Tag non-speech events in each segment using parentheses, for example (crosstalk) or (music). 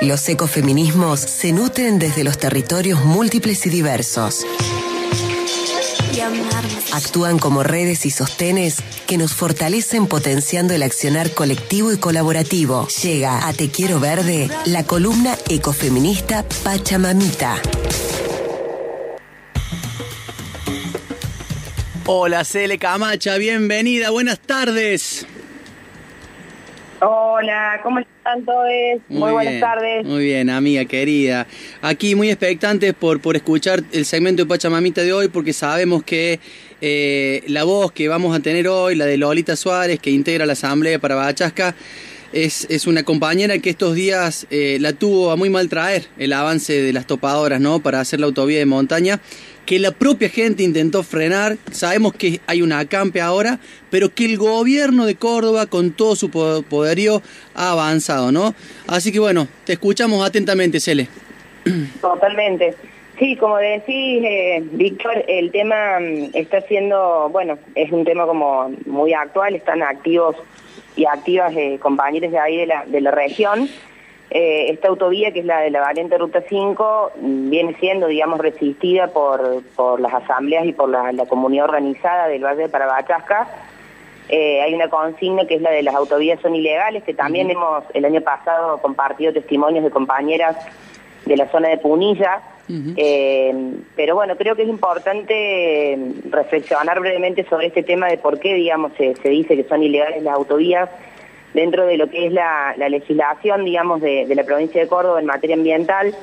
Los ecofeminismos se nutren desde los territorios múltiples y diversos. Actúan como redes y sostenes que nos fortalecen potenciando el accionar colectivo y colaborativo. Llega a Te Quiero Verde la columna ecofeminista Pachamamita. Hola Cele Camacha, bienvenida, buenas tardes. Hola, ¿cómo están todos? Muy, buenas tardes. Muy bien, amiga querida. Aquí muy expectantes por, por escuchar el segmento de Pachamamita de hoy porque sabemos que eh, la voz que vamos a tener hoy, la de Lolita Suárez, que integra la Asamblea para Bachasca, es, es una compañera que estos días eh, la tuvo a muy mal traer el avance de las topadoras, ¿no? Para hacer la autovía de montaña que la propia gente intentó frenar. Sabemos que hay una acampe ahora, pero que el gobierno de Córdoba, con todo su poderío, ha avanzado, ¿no? Así que bueno, te escuchamos atentamente, Cele. Totalmente. Sí, como decís, eh, Víctor, el tema mm, está siendo, bueno, es un tema como muy actual, están activos y activas eh, compañeros de ahí de la, de la región. Eh, esta autovía, que es la de la variante Ruta 5, viene siendo, digamos, resistida por, por las asambleas y por la, comunidad organizada del Valle de Parabachasca. Eh, hay una consigna que es la de las autovías son ilegales, que también hemos el año pasado compartido testimonios de compañeras de la zona de Punilla. Eh, pero bueno, creo que es importante reflexionar brevemente sobre este tema de por qué, digamos, se dice que son ilegales las autovías dentro de lo que es la, legislación, digamos, de, la provincia de Córdoba en materia ambiental,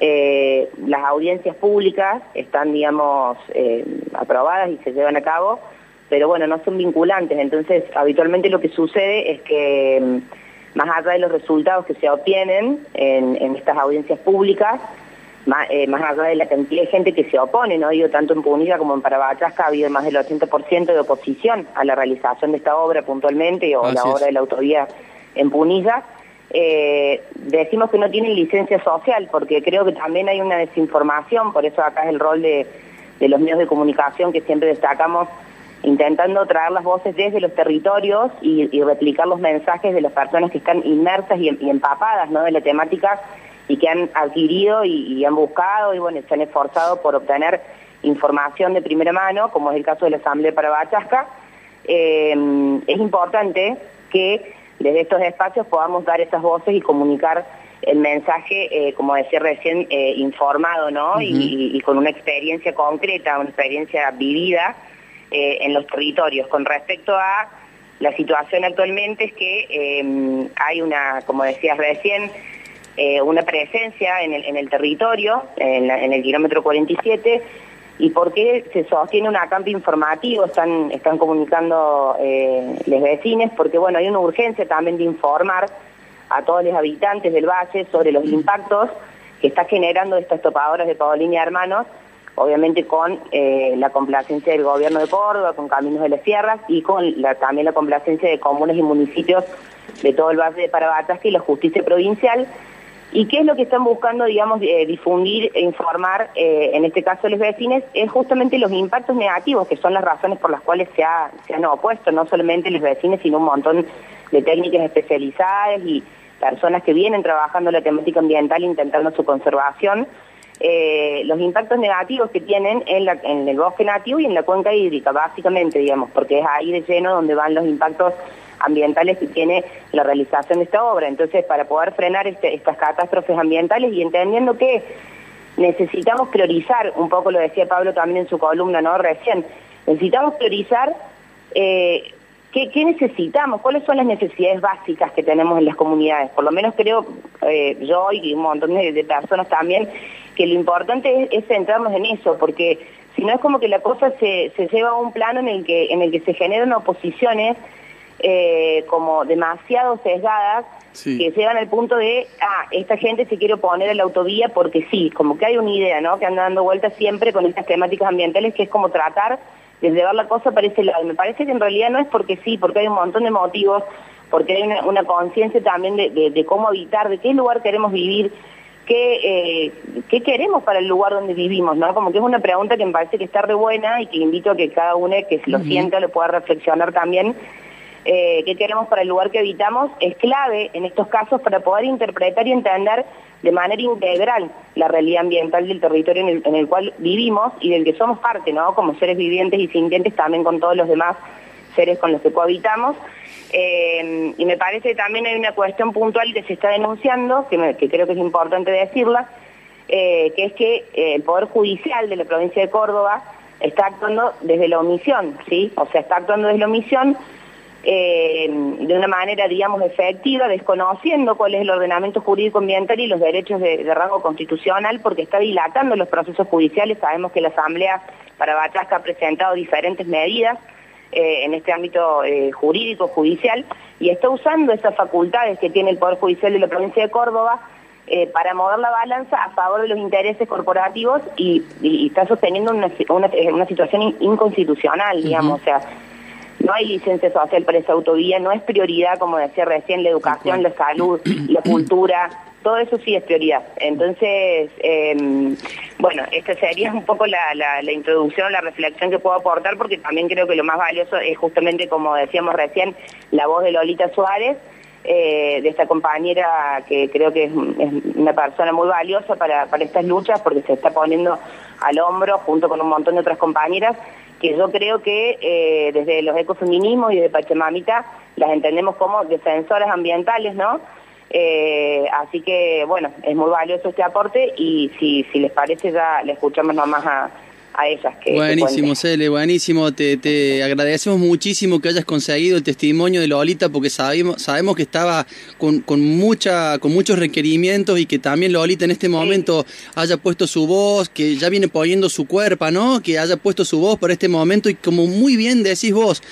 eh, las audiencias públicas están, digamos, eh, aprobadas y se llevan a cabo, pero bueno, no son vinculantes. Entonces, habitualmente lo que sucede es que, mm, más allá de los resultados que se obtienen en estas audiencias públicas, eh, más, allá de la cantidad de gente que se opone, no digo tanto en Punilla como en Parabachasca, ha habido más del 80% de oposición a la realización de esta obra puntualmente o la obra de la autovía en Punilla. Eh, decimos que no tienen licencia social porque creo que también hay una desinformación, por eso acá es el rol de, los medios de comunicación que siempre destacamos intentando traer las voces desde los territorios y, replicar los mensajes de las personas que están inmersas y, y empapadas ¿no? de la temática y que han adquirido y, han buscado y bueno, se han esforzado por obtener información de primera mano, como es el caso de la Asamblea para Bachasca, eh, es importante que desde estos espacios podamos dar esas voces y comunicar el mensaje, eh, como decía recién, eh, informado, ¿no? y, con una experiencia concreta, una experiencia vivida en los territorios. Con respecto a la situación actualmente es que hay una, como decías recién, eh, una presencia en el, en el territorio, en, el kilómetro 47, y por qué se sostiene un acampe informativo, están, están comunicando eh, los vecinos, porque bueno, hay una urgencia también de informar a todos los habitantes del valle sobre los impactos que está generando estas topadoras de Paulina Hermanos, obviamente con eh, la complacencia del gobierno de Córdoba, con Caminos de las Sierras y con la, también la complacencia de comunes y municipios de todo el valle de Parabatasca y la justicia provincial, ¿Y qué es lo que están buscando, digamos, eh, difundir e informar, eh, en este caso los vecinos? Es justamente los impactos negativos, que son las razones por las cuales se, han opuesto, no solamente los vecinos, sino un montón de técnicas especializadas y personas que vienen trabajando la temática ambiental intentando su conservación. Eh, los impactos negativos que tienen en, en el bosque nativo y en la cuenca hídrica, básicamente, digamos, porque es ahí de lleno donde van los impactos ambientales que tiene la realización de esta obra. Entonces, para poder frenar este, estas catástrofes ambientales y entendiendo que necesitamos priorizar, un poco lo decía Pablo también en su columna, ¿no? Recién, necesitamos priorizar eh, ¿qué, necesitamos, cuáles son las necesidades básicas que tenemos en las comunidades. Por lo menos creo eh, yo y un montón de, personas también que lo importante es, centrarnos en eso, porque si no es como que la cosa se, se lleva a un plano en el que, en el que se generan oposiciones eh, como demasiado sesgadas que llegan al punto de, ah, esta gente se quiere oponer a la autovía porque sí, como que hay una idea, ¿no? Que anda dando vueltas siempre con estas temáticas ambientales que es como tratar de llevar la cosa para ese lado. Me parece que en realidad no es porque sí, porque hay un montón de motivos, porque hay una, conciencia también de, cómo habitar, de qué lugar queremos vivir, qué, eh, qué queremos para el lugar donde vivimos, ¿no? Como que es una pregunta que me parece que está re buena y que invito a que cada uno que se lo sienta lo pueda reflexionar también eh, qué queremos para el lugar que habitamos, es clave en estos casos para poder interpretar y entender de manera integral la realidad ambiental del territorio en el, cual vivimos y del que somos parte, ¿no? Como seres vivientes y sintientes también con todos los demás seres con los que cohabitamos. Eh, y me parece también hay una cuestión puntual que se está denunciando, que, creo que es importante decirla, eh, que es que el Poder Judicial de la provincia de Córdoba está actuando desde la omisión, ¿sí? O sea, está actuando desde la omisión eh, de una manera, digamos, efectiva, desconociendo cuál es el ordenamiento jurídico ambiental y los derechos de, rango constitucional, porque está dilatando los procesos judiciales. Sabemos que la Asamblea para Bachasca ha presentado diferentes medidas eh, en este ámbito eh, jurídico, judicial, y está usando esas facultades que tiene el Poder Judicial de la provincia de Córdoba para mover la balanza a favor de los intereses corporativos y, está sosteniendo una, una, situación inconstitucional, digamos, o sea no hay licencia social para esa autovía, no es prioridad, como decía recién, la educación, la salud, la cultura, todo eso sí es prioridad. Entonces, em, bueno, esta sería un poco la, introducción, la reflexión que puedo aportar, porque también creo que lo más valioso es justamente, como decíamos recién, la voz de Lolita Suárez, eh, de esta compañera que creo que es, una persona muy valiosa para, para estas luchas, porque se está poniendo al hombro junto con un montón de otras compañeras que yo creo que eh, desde los ecofeminismos y de Pachamamita las entendemos como defensoras ambientales, ¿no? Eh, así que, bueno, es muy valioso este aporte y si, si les parece ya le escuchamos nomás a, a ellas. Que, buenísimo, Cele, buenísimo. Te, te, agradecemos muchísimo que hayas conseguido el testimonio de Lolita porque sabemos, sabemos que estaba con, con, mucha, con muchos requerimientos y que también Lolita en este momento haya puesto su voz, que ya viene poniendo su cuerpo, ¿no? Que haya puesto su voz por este momento y como muy bien decís vos,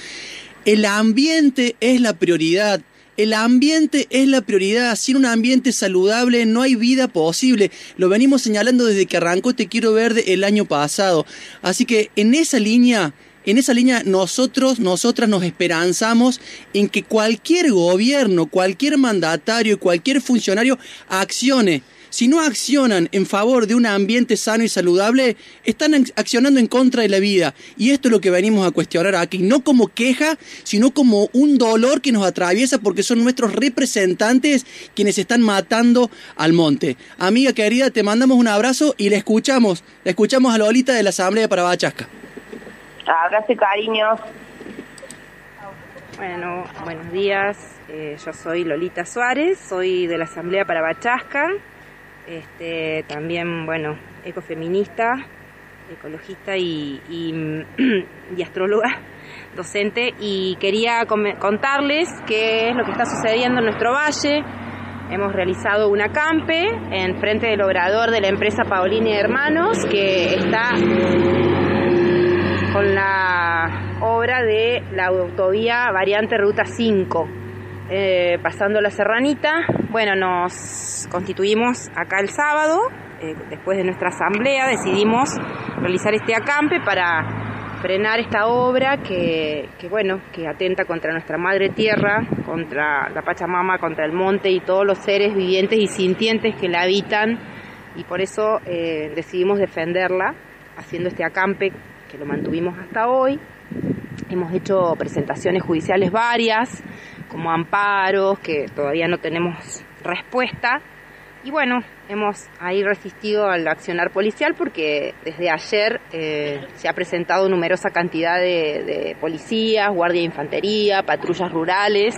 el ambiente es la prioridad el ambiente es la prioridad. Sin un ambiente saludable no hay vida posible. Lo venimos señalando desde que arrancó Te Quiero Verde el año pasado. Así que en esa línea en esa línea nosotros, nosotras nos esperanzamos en que cualquier gobierno, cualquier mandatario, cualquier funcionario accione si no accionan en favor de un ambiente sano y saludable, están accionando en contra de la vida. Y esto es lo que venimos a cuestionar aquí, no como queja, sino como un dolor que nos atraviesa porque son nuestros representantes quienes están matando al monte. Amiga querida, te mandamos un abrazo y le escuchamos, le escuchamos a Lolita de la Asamblea de Parabachasca. Abrazo y cariños. Bueno, buenos días. Eh, yo soy Lolita Suárez, soy de la Asamblea Parabachasca este, también, bueno, ecofeminista, ecologista y, y, (clears throat) astróloga, (laughs) docente, y quería contarles qué es lo que está sucediendo en nuestro valle. Hemos realizado un acampe en frente del obrador de la empresa Paolini Hermanos, que está con la obra de la autovía variante Ruta 5 eh, pasando la serranita, bueno, nos constituimos acá el sábado, eh, después de nuestra asamblea, decidimos realizar este acampe para frenar esta obra que, bueno, que atenta contra nuestra madre tierra, contra la Pachamama, contra el monte y todos los seres vivientes y sintientes que la habitan y por eso eh, decidimos defenderla haciendo este acampe que lo mantuvimos hasta hoy. Hemos hecho presentaciones judiciales varias, como amparos, que todavía no tenemos respuesta. Y bueno, hemos ahí resistido al accionar policial porque desde ayer eh, se ha presentado numerosa cantidad de, policías, guardia de infantería, patrullas rurales,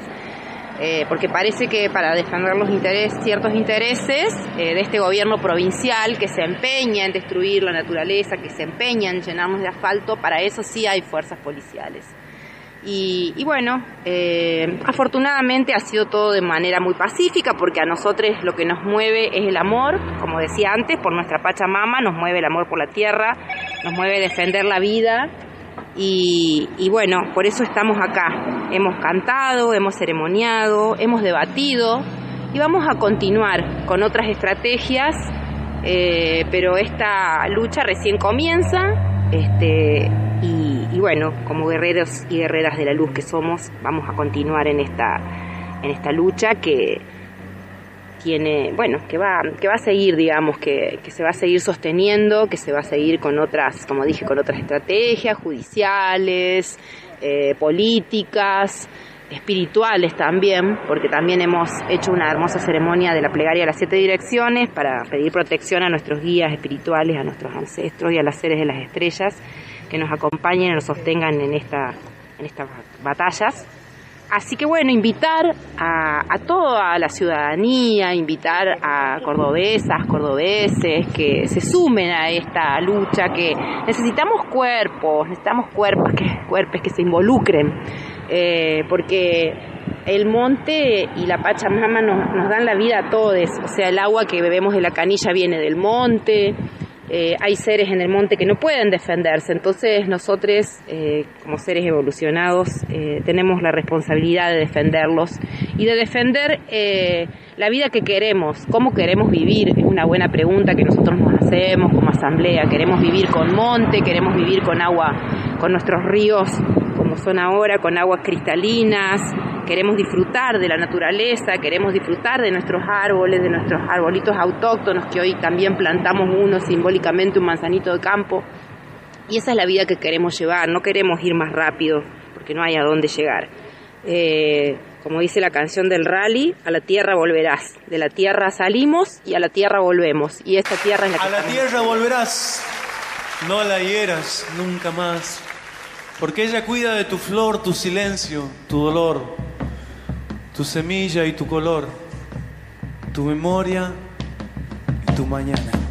eh, porque parece que para defender los intereses, ciertos intereses eh, de este gobierno provincial que se empeña en destruir la naturaleza, que se empeña en llenarnos de asfalto, para eso sí hay fuerzas policiales. Y, bueno, eh, afortunadamente ha sido todo de manera muy pacífica porque a nosotros lo que nos mueve es el amor, como decía antes, por nuestra Pachamama, nos mueve el amor por la tierra, nos mueve defender la vida y, bueno, por eso estamos acá. Hemos cantado, hemos ceremoniado, hemos debatido y vamos a continuar con otras estrategias, eh, pero esta lucha recién comienza este, bueno, como guerreros y guerreras de la luz que somos, vamos a continuar en esta, en esta lucha que tiene, bueno, que va, que va a seguir, digamos, que, que se va a seguir sosteniendo, que se va a seguir con otras, como dije, con otras estrategias judiciales, eh, políticas, espirituales también, porque también hemos hecho una hermosa ceremonia de la plegaria de las siete direcciones para pedir protección a nuestros guías espirituales, a nuestros ancestros y a las seres de las estrellas que nos acompañen y nos sostengan en, esta, en estas batallas. Así que bueno, invitar a, a, toda la ciudadanía, invitar a cordobesas, cordobeses que se sumen a esta lucha, que necesitamos cuerpos, necesitamos cuerpos que, cuerpos que se involucren, eh, porque el monte y la Pachamama nos, nos dan la vida a todos, o sea, el agua que bebemos de la canilla viene del monte, eh, hay seres en el monte que no pueden defenderse, entonces nosotros eh, como seres evolucionados eh, tenemos la responsabilidad de defenderlos y de defender la vida que queremos, cómo queremos vivir, es una buena pregunta que nosotros nos hacemos como asamblea, queremos vivir con monte, queremos vivir con agua, con nuestros ríos como son ahora, con aguas cristalinas, queremos disfrutar de la naturaleza, queremos disfrutar de nuestros árboles, de nuestros arbolitos autóctonos, que hoy también plantamos uno simbólicamente, un manzanito de campo. Y esa es la vida que queremos llevar, no queremos ir más rápido, porque no hay a dónde llegar. Eh, como dice la canción del rally, a la tierra volverás. De la tierra salimos y a la tierra volvemos. Y esta tierra es la que A la estamos- tierra volverás, no la hieras nunca más, porque ella cuida de tu flor, tu silencio, tu dolor, tu semilla y tu color, tu memoria y tu mañana.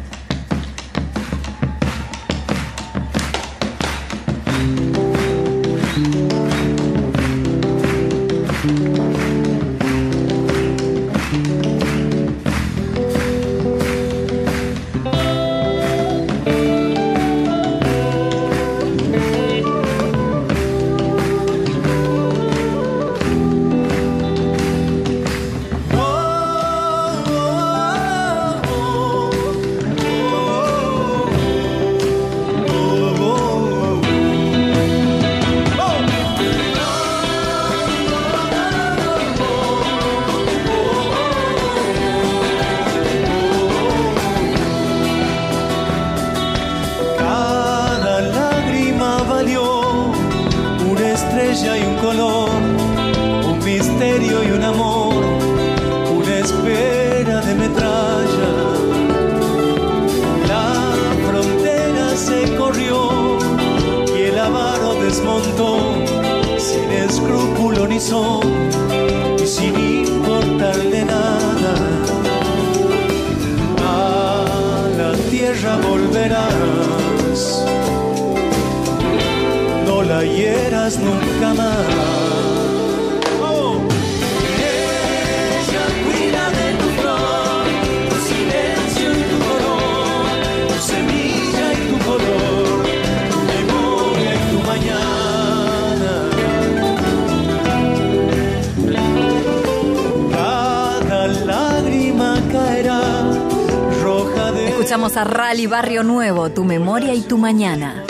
Rally Barrio Nuevo, Tu Memoria y Tu Mañana.